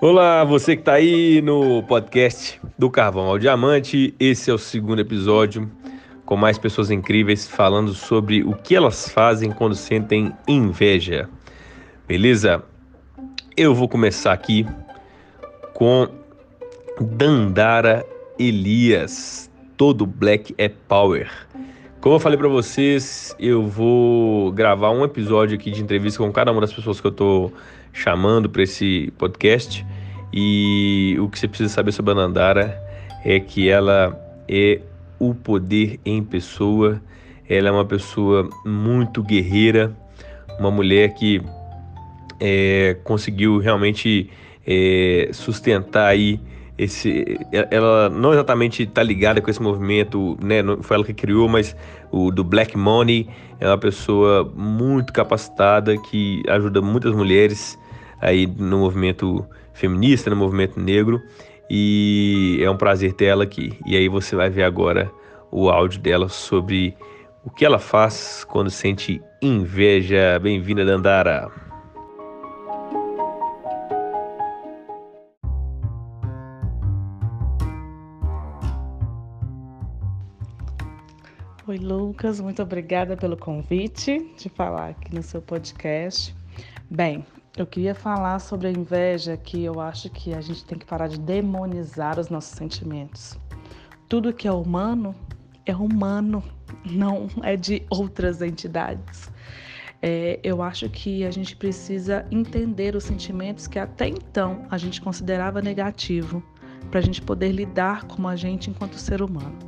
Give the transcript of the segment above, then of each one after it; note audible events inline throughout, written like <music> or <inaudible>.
Olá, você que está aí no podcast do Carvão ao Diamante. Esse é o segundo episódio com mais pessoas incríveis falando sobre o que elas fazem quando sentem inveja. Beleza? Eu vou começar aqui com Dandara Elias. Todo Black é Power. Como eu falei para vocês, eu vou gravar um episódio aqui de entrevista com cada uma das pessoas que eu tô chamando para esse podcast. E o que você precisa saber sobre a Nandara é que ela é o poder em pessoa. Ela é uma pessoa muito guerreira, uma mulher que é, conseguiu realmente é, sustentar aí esse, ela não exatamente está ligada com esse movimento, né? Não foi ela que criou, mas o do Black Money é uma pessoa muito capacitada que ajuda muitas mulheres aí no movimento feminista, no movimento negro. E é um prazer ter ela aqui. E aí você vai ver agora o áudio dela sobre o que ela faz quando sente inveja. Bem-vinda, Dandara. Oi, Lucas, muito obrigada pelo convite de falar aqui no seu podcast. Bem, eu queria falar sobre a inveja, que eu acho que a gente tem que parar de demonizar os nossos sentimentos. Tudo que é humano é humano, <laughs> não é de outras entidades. É, eu acho que a gente precisa entender os sentimentos que até então a gente considerava negativo, para a gente poder lidar com a gente enquanto ser humano.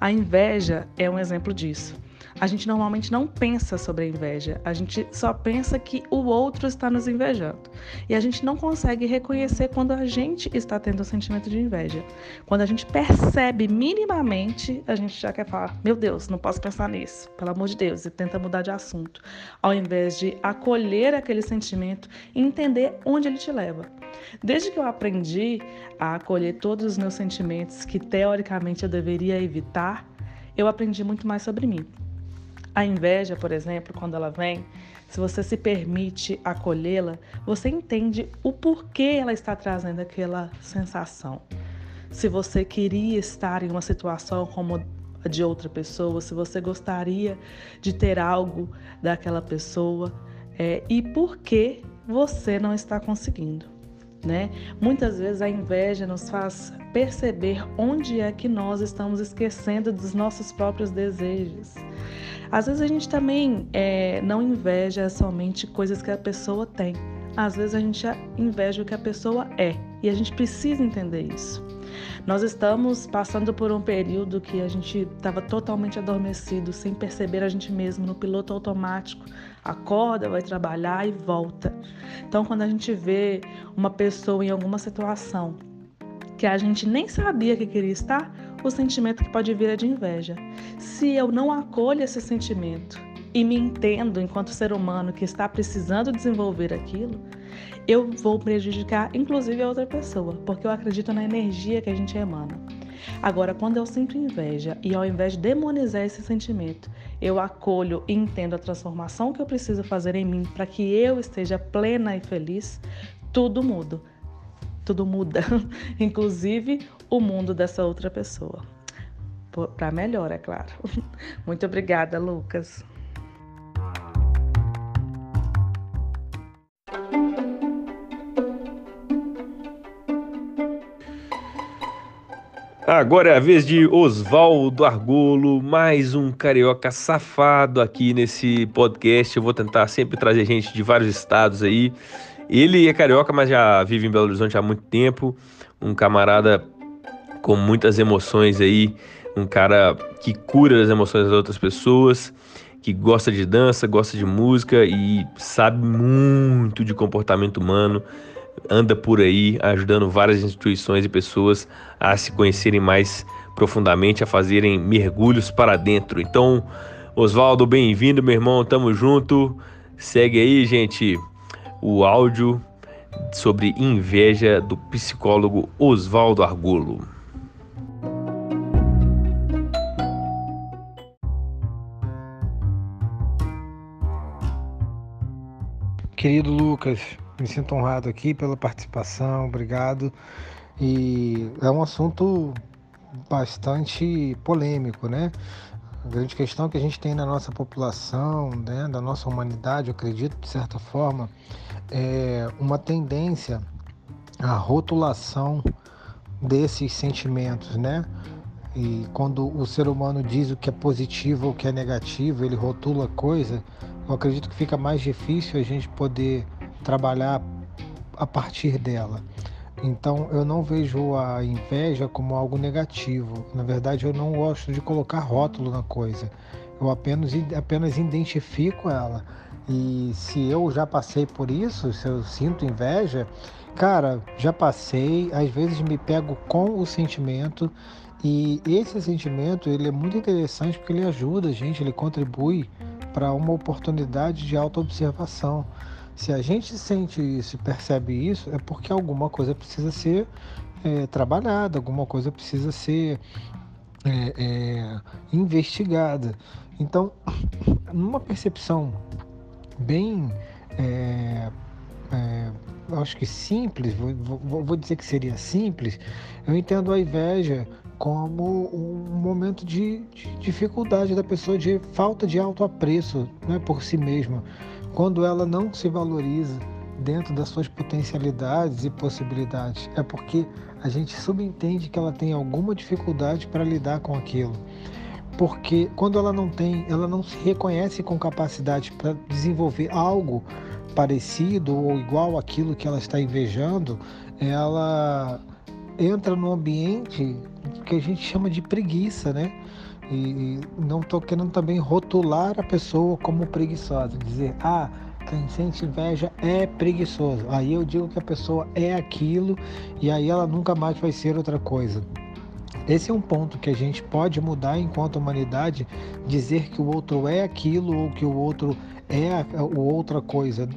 A inveja é um exemplo disso a gente normalmente não pensa sobre a inveja, a gente só pensa que o outro está nos invejando. E a gente não consegue reconhecer quando a gente está tendo o sentimento de inveja. Quando a gente percebe minimamente, a gente já quer falar: meu Deus, não posso pensar nisso, pelo amor de Deus, e tenta mudar de assunto, ao invés de acolher aquele sentimento e entender onde ele te leva. Desde que eu aprendi a acolher todos os meus sentimentos que teoricamente eu deveria evitar, eu aprendi muito mais sobre mim. A inveja, por exemplo, quando ela vem, se você se permite acolhê-la, você entende o porquê ela está trazendo aquela sensação. Se você queria estar em uma situação como a de outra pessoa, se você gostaria de ter algo daquela pessoa é, e por que você não está conseguindo. Né? Muitas vezes a inveja nos faz perceber onde é que nós estamos esquecendo dos nossos próprios desejos. Às vezes a gente também é, não inveja somente coisas que a pessoa tem. Às vezes a gente inveja o que a pessoa é. E a gente precisa entender isso. Nós estamos passando por um período que a gente estava totalmente adormecido, sem perceber a gente mesmo, no piloto automático. Acorda, vai trabalhar e volta. Então, quando a gente vê uma pessoa em alguma situação que a gente nem sabia que queria estar, o sentimento que pode vir é de inveja. Se eu não acolho esse sentimento e me entendo enquanto ser humano que está precisando desenvolver aquilo, eu vou prejudicar inclusive a outra pessoa, porque eu acredito na energia que a gente emana. Agora, quando eu sinto inveja e ao invés de demonizar esse sentimento, eu acolho e entendo a transformação que eu preciso fazer em mim para que eu esteja plena e feliz, tudo muda tudo muda, <laughs> inclusive o mundo dessa outra pessoa. Para melhor, é claro. <laughs> Muito obrigada, Lucas. Agora é a vez de Oswaldo Argolo, mais um carioca safado aqui nesse podcast. Eu vou tentar sempre trazer gente de vários estados aí ele é carioca, mas já vive em Belo Horizonte há muito tempo. Um camarada com muitas emoções aí, um cara que cura as emoções das outras pessoas, que gosta de dança, gosta de música e sabe muito de comportamento humano. Anda por aí ajudando várias instituições e pessoas a se conhecerem mais profundamente, a fazerem mergulhos para dentro. Então, Oswaldo, bem-vindo, meu irmão, tamo junto. Segue aí, gente o áudio sobre inveja do psicólogo Oswaldo Argolo. Querido Lucas, Me sinto honrado aqui pela participação, obrigado. E é um assunto bastante polêmico, né? A grande questão que a gente tem na nossa população, né, da nossa humanidade, eu acredito, de certa forma, é uma tendência à rotulação desses sentimentos, né? E quando o ser humano diz o que é positivo ou o que é negativo, ele rotula coisa, eu acredito que fica mais difícil a gente poder trabalhar a partir dela. Então eu não vejo a inveja como algo negativo. Na verdade, eu não gosto de colocar rótulo na coisa. Eu apenas, apenas identifico ela. E se eu já passei por isso, se eu sinto inveja, cara, já passei. Às vezes me pego com o sentimento e esse sentimento ele é muito interessante porque ele ajuda a gente, ele contribui para uma oportunidade de autoobservação. Se a gente sente isso e percebe isso, é porque alguma coisa precisa ser é, trabalhada, alguma coisa precisa ser é, é, investigada. Então, <coughs> numa percepção bem, é, é, acho que simples, vou, vou dizer que seria simples, eu entendo a inveja como um momento de, de dificuldade da pessoa, de falta de autoapreço né, por si mesma quando ela não se valoriza dentro das suas potencialidades e possibilidades. É porque a gente subentende que ela tem alguma dificuldade para lidar com aquilo. Porque quando ela não tem, ela não se reconhece com capacidade para desenvolver algo parecido ou igual àquilo que ela está invejando, ela entra no ambiente que a gente chama de preguiça, né? E, não estou querendo também rotular a pessoa como preguiçosa, dizer, ah, quem sente inveja é preguiçoso. Aí eu digo que a pessoa é aquilo e aí ela nunca mais vai ser outra coisa. Esse é um ponto que a gente pode mudar enquanto humanidade, dizer que o outro é aquilo ou que o outro é outra coisa.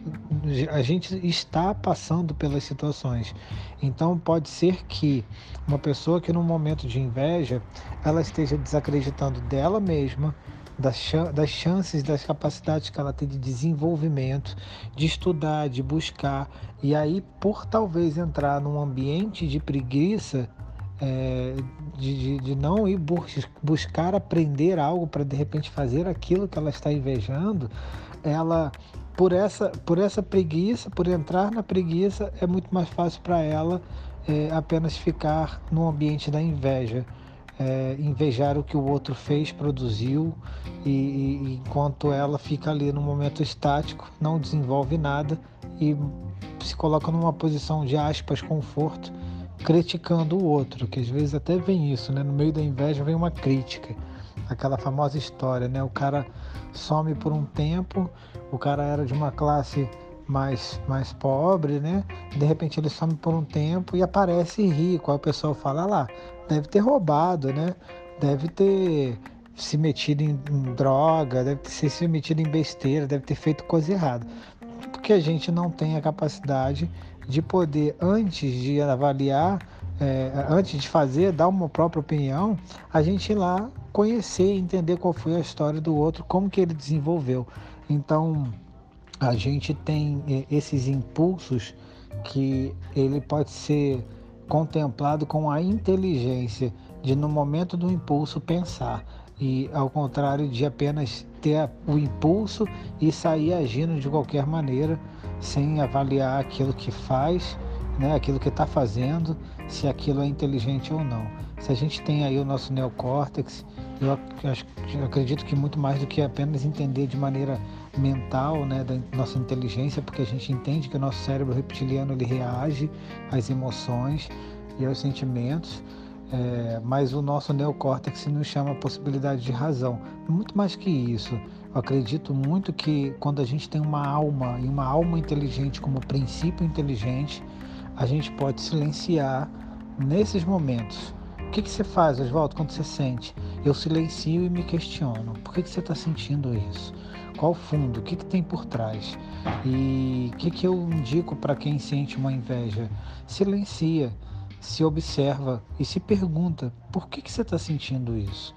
A gente está passando pelas situações. Então pode ser que uma pessoa que num momento de inveja, ela esteja desacreditando dela mesma, das, chances, das capacidades que ela tem de desenvolvimento, de estudar, de buscar. E aí, por talvez entrar num ambiente de preguiça, é, de, de, de, não ir bus buscar aprender algo para de repente fazer aquilo que ela está invejando, ela por essa por essa preguiça, por entrar na preguiça, é muito mais fácil para ela é, apenas ficar no ambiente da inveja, é, invejar o que o outro fez, produziu, e, e, enquanto ela fica ali no momento estático, não desenvolve nada e se coloca numa posição de aspas conforto, criticando o outro, que às vezes até vem isso, né? No meio da inveja vem uma crítica aquela famosa história, né? O cara some por um tempo, o cara era de uma classe mais, mais pobre, né? De repente ele some por um tempo e aparece rico. Aí o pessoal fala lá, deve ter roubado, né? Deve ter se metido em, em droga, deve ter se metido em besteira, deve ter feito coisa errada. Porque a gente não tem a capacidade de poder, antes de avaliar, é, antes de fazer, dar uma própria opinião, a gente ir lá conhecer, entender qual foi a história do outro, como que ele desenvolveu. Então, a gente tem é, esses impulsos que ele pode ser contemplado com a inteligência de no momento do impulso pensar e ao contrário de apenas ter o impulso e sair agindo de qualquer maneira sem avaliar aquilo que faz, né, aquilo que está fazendo, se aquilo é inteligente ou não. Se a gente tem aí o nosso neocórtex, eu, acho, eu acredito que muito mais do que apenas entender de maneira mental, né, da nossa inteligência, porque a gente entende que o nosso cérebro reptiliano ele reage às emoções e aos sentimentos, é, mas o nosso neocórtex nos chama a possibilidade de razão. Muito mais que isso, eu acredito muito que quando a gente tem uma alma e uma alma inteligente como princípio inteligente, a gente pode silenciar nesses momentos o que, que você faz, Oswaldo, quando você sente? Eu silencio e me questiono. Por que, que você está sentindo isso? Qual fundo? O que, que tem por trás? E o que, que eu indico para quem sente uma inveja? Silencia, se observa e se pergunta: por que, que você está sentindo isso?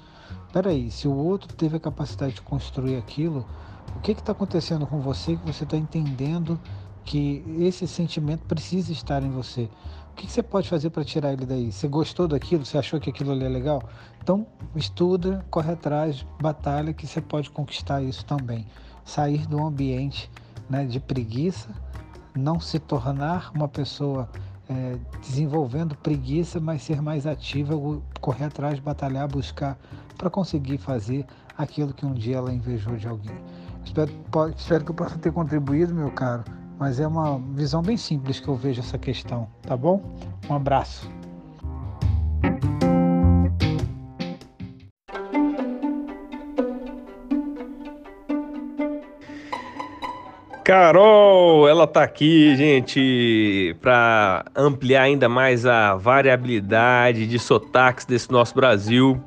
Peraí, se o outro teve a capacidade de construir aquilo, o que está acontecendo com você que você está entendendo que esse sentimento precisa estar em você. O que você pode fazer para tirar ele daí? Você gostou daquilo? Você achou que aquilo ali é legal? Então, estuda, corre atrás, batalha, que você pode conquistar isso também. Sair do ambiente né, de preguiça, não se tornar uma pessoa é, desenvolvendo preguiça, mas ser mais ativa, correr atrás, batalhar, buscar para conseguir fazer aquilo que um dia ela invejou de alguém. Espero, espero que eu possa ter contribuído, meu caro, mas é uma visão bem simples que eu vejo essa questão, tá bom? Um abraço. Carol, ela tá aqui, gente, para ampliar ainda mais a variabilidade de sotaques desse nosso Brasil.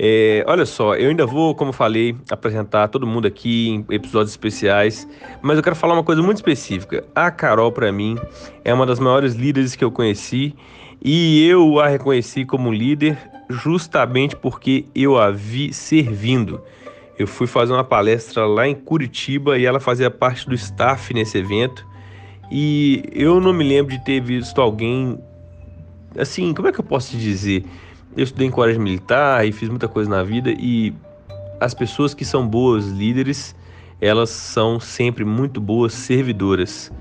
É, olha só, eu ainda vou, como falei, apresentar todo mundo aqui em episódios especiais, mas eu quero falar uma coisa muito específica. A Carol, para mim, é uma das maiores líderes que eu conheci e eu a reconheci como líder justamente porque eu a vi servindo. Eu fui fazer uma palestra lá em Curitiba e ela fazia parte do staff nesse evento. E eu não me lembro de ter visto alguém assim, como é que eu posso te dizer? Eu estudei em colégio militar e fiz muita coisa na vida e as pessoas que são boas líderes, elas são sempre muito boas servidoras.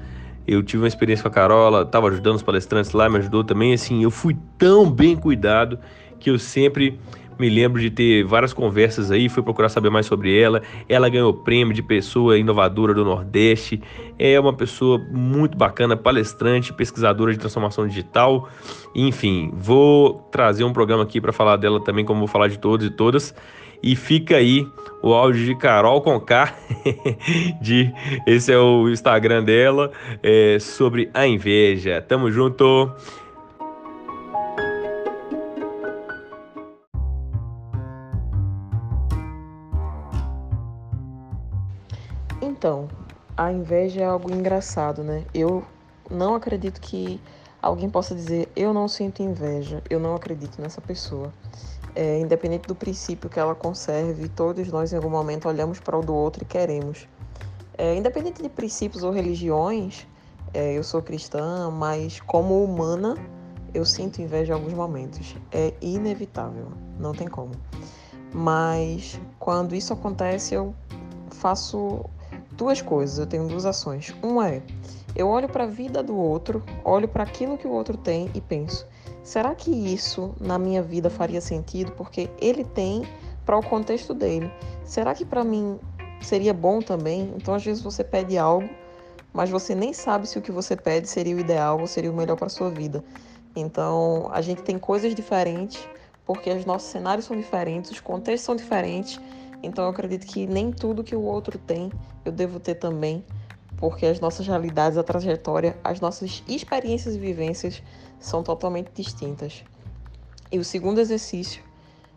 Eu tive uma experiência com a Carol, ela estava ajudando os palestrantes lá, me ajudou também. Assim, eu fui tão bem cuidado que eu sempre me lembro de ter várias conversas aí, fui procurar saber mais sobre ela. Ela ganhou prêmio de pessoa inovadora do Nordeste. É uma pessoa muito bacana, palestrante, pesquisadora de transformação digital. Enfim, vou trazer um programa aqui para falar dela também, como vou falar de todos e todas. E fica aí o áudio de Carol Conká, <laughs> de esse é o Instagram dela, é, sobre a inveja. Tamo junto. A inveja é algo engraçado, né? Eu não acredito que alguém possa dizer eu não sinto inveja, eu não acredito nessa pessoa. É, independente do princípio que ela conserve, todos nós em algum momento olhamos para o do outro e queremos. É, independente de princípios ou religiões, é, eu sou cristã, mas como humana, eu sinto inveja em alguns momentos. É inevitável, não tem como. Mas quando isso acontece, eu faço duas coisas, eu tenho duas ações. Uma é, eu olho para a vida do outro, olho para aquilo que o outro tem e penso: será que isso na minha vida faria sentido? Porque ele tem para o contexto dele. Será que para mim seria bom também? Então, às vezes você pede algo, mas você nem sabe se o que você pede seria o ideal ou seria o melhor para sua vida. Então, a gente tem coisas diferentes, porque os nossos cenários são diferentes, os contextos são diferentes então eu acredito que nem tudo que o outro tem eu devo ter também, porque as nossas realidades, a trajetória, as nossas experiências e vivências são totalmente distintas. E o segundo exercício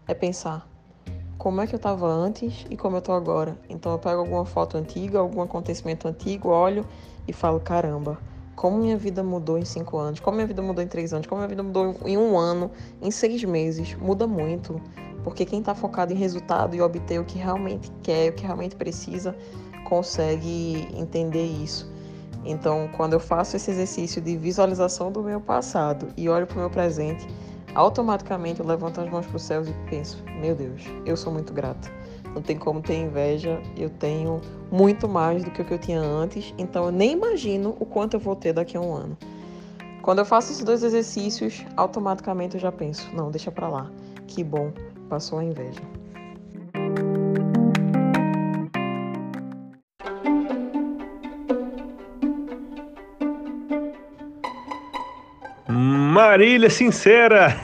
é pensar como é que eu estava antes e como eu estou agora. Então eu pego alguma foto antiga, algum acontecimento antigo, olho e falo: caramba, como minha vida mudou em cinco anos, como minha vida mudou em três anos, como minha vida mudou em um ano, em seis meses. Muda muito. Porque quem está focado em resultado e obter o que realmente quer, o que realmente precisa, consegue entender isso. Então, quando eu faço esse exercício de visualização do meu passado e olho para o meu presente, automaticamente eu levanto as mãos para o céu e penso: meu Deus, eu sou muito grata. Não tem como ter inveja, eu tenho muito mais do que o que eu tinha antes, então eu nem imagino o quanto eu vou ter daqui a um ano. Quando eu faço esses dois exercícios, automaticamente eu já penso: não, deixa para lá, que bom, passou a inveja. Marília Sincera!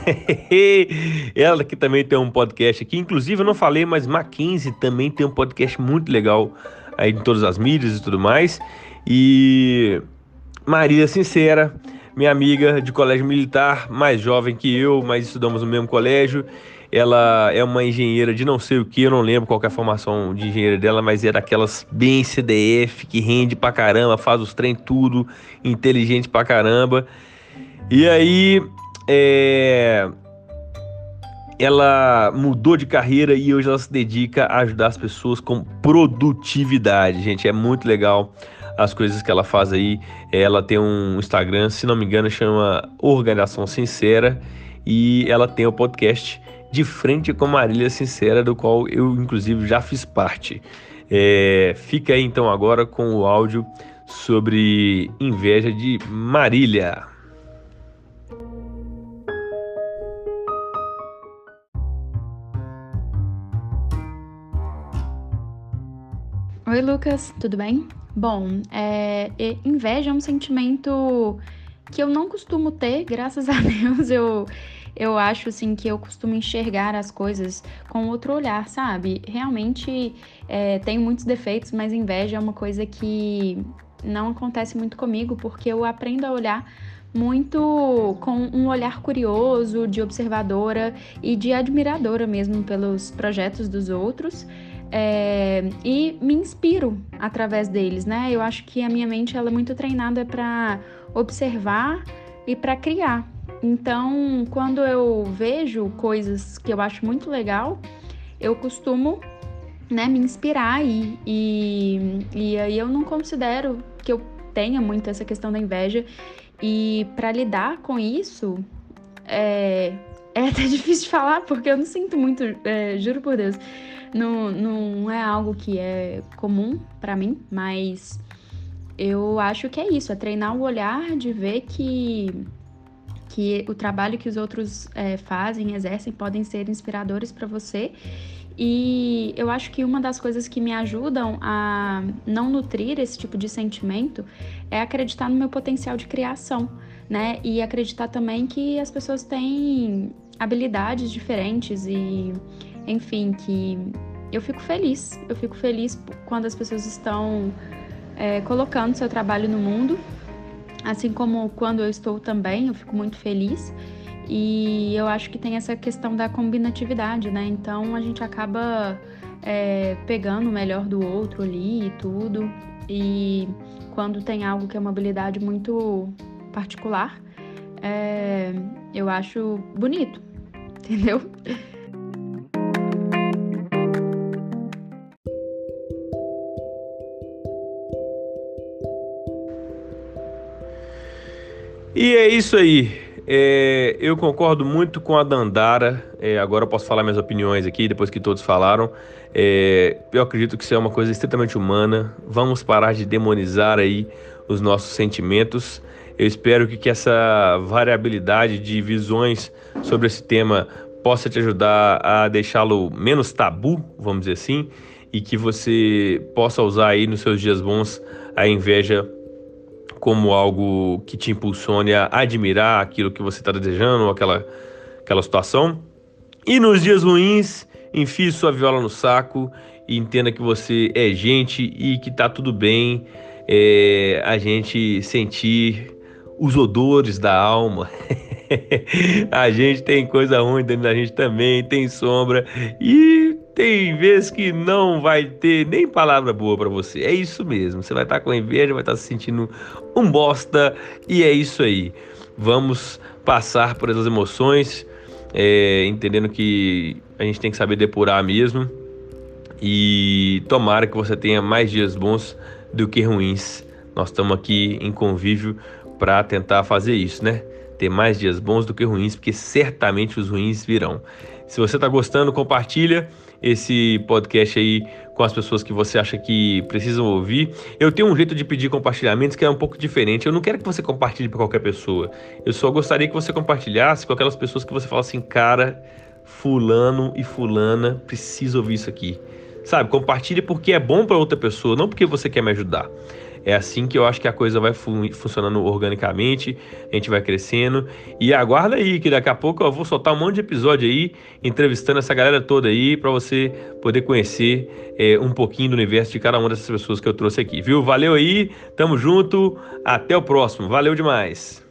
<laughs> Ela que também tem um podcast aqui. Inclusive, eu não falei, mas Mackenzie também tem um podcast muito legal aí em todas as mídias e tudo mais. E Marília Sincera, minha amiga de colégio militar, mais jovem que eu, mas estudamos no mesmo colégio. Ela é uma engenheira de não sei o que, eu não lembro qual é a formação de engenheira dela, mas é daquelas bem CDF, que rende pra caramba, faz os trem tudo, inteligente pra caramba. E aí, é... ela mudou de carreira e hoje ela se dedica a ajudar as pessoas com produtividade, gente. É muito legal as coisas que ela faz aí. Ela tem um Instagram, se não me engano, chama Organização Sincera e ela tem o podcast De Frente com Marília Sincera, do qual eu inclusive já fiz parte. É, fica aí então agora com o áudio sobre inveja de Marília. Oi, Lucas, tudo bem? Bom, é, inveja é um sentimento que eu não costumo ter, graças a <laughs> Deus. Eu, eu acho assim que eu costumo enxergar as coisas com outro olhar, sabe? Realmente é, tenho muitos defeitos, mas inveja é uma coisa que não acontece muito comigo, porque eu aprendo a olhar muito com um olhar curioso, de observadora e de admiradora mesmo pelos projetos dos outros é, e me inspiro através deles, né? Eu acho que a minha mente ela é muito treinada para observar e para criar. Então, quando eu vejo coisas que eu acho muito legal, eu costumo né, me inspirar e, e, e aí eu não considero que eu tenha muito essa questão da inveja. E para lidar com isso, é, é até <laughs> difícil de falar, porque eu não sinto muito, é, juro por Deus não, não é algo que é comum para mim, mas eu acho que é isso, é treinar o olhar de ver que, que o trabalho que os outros é, fazem, exercem, podem ser inspiradores para você. E eu acho que uma das coisas que me ajudam a não nutrir esse tipo de sentimento é acreditar no meu potencial de criação, né? E acreditar também que as pessoas têm habilidades diferentes e enfim, que eu fico feliz. Eu fico feliz quando as pessoas estão é, colocando seu trabalho no mundo, assim como quando eu estou também, eu fico muito feliz. E eu acho que tem essa questão da combinatividade, né? Então a gente acaba é, pegando o melhor do outro ali e tudo. E quando tem algo que é uma habilidade muito particular, é, eu acho bonito, <laughs> entendeu? E é isso aí. É, eu concordo muito com a Dandara. É, agora eu posso falar minhas opiniões aqui, depois que todos falaram. É, eu acredito que isso é uma coisa estritamente humana. Vamos parar de demonizar aí os nossos sentimentos. Eu espero que, que essa variabilidade de visões sobre esse tema possa te ajudar a deixá-lo menos tabu, vamos dizer assim, e que você possa usar aí nos seus dias bons a inveja como algo que te impulsione a admirar aquilo que você está desejando, aquela, aquela situação. E nos dias ruins, enfie sua viola no saco e entenda que você é gente e que tá tudo bem é, a gente sentir os odores da alma. <laughs> a gente tem coisa ruim dentro da gente também, tem sombra e tem vezes que não vai ter nem palavra boa para você. É isso mesmo. Você vai estar tá com inveja, vai estar tá se sentindo um bosta e é isso aí. Vamos passar por essas emoções, é, entendendo que a gente tem que saber depurar mesmo. E tomara que você tenha mais dias bons do que ruins. Nós estamos aqui em convívio para tentar fazer isso, né? Ter mais dias bons do que ruins, porque certamente os ruins virão. Se você está gostando, compartilha esse podcast aí com as pessoas que você acha que precisam ouvir. Eu tenho um jeito de pedir compartilhamentos que é um pouco diferente. Eu não quero que você compartilhe para qualquer pessoa. Eu só gostaria que você compartilhasse com aquelas pessoas que você fala assim, cara, fulano e fulana precisa ouvir isso aqui. Sabe, compartilhe porque é bom para outra pessoa, não porque você quer me ajudar. É assim que eu acho que a coisa vai fun funcionando organicamente, a gente vai crescendo. E aguarda aí, que daqui a pouco eu vou soltar um monte de episódio aí, entrevistando essa galera toda aí, para você poder conhecer é, um pouquinho do universo de cada uma dessas pessoas que eu trouxe aqui, viu? Valeu aí, tamo junto, até o próximo, valeu demais.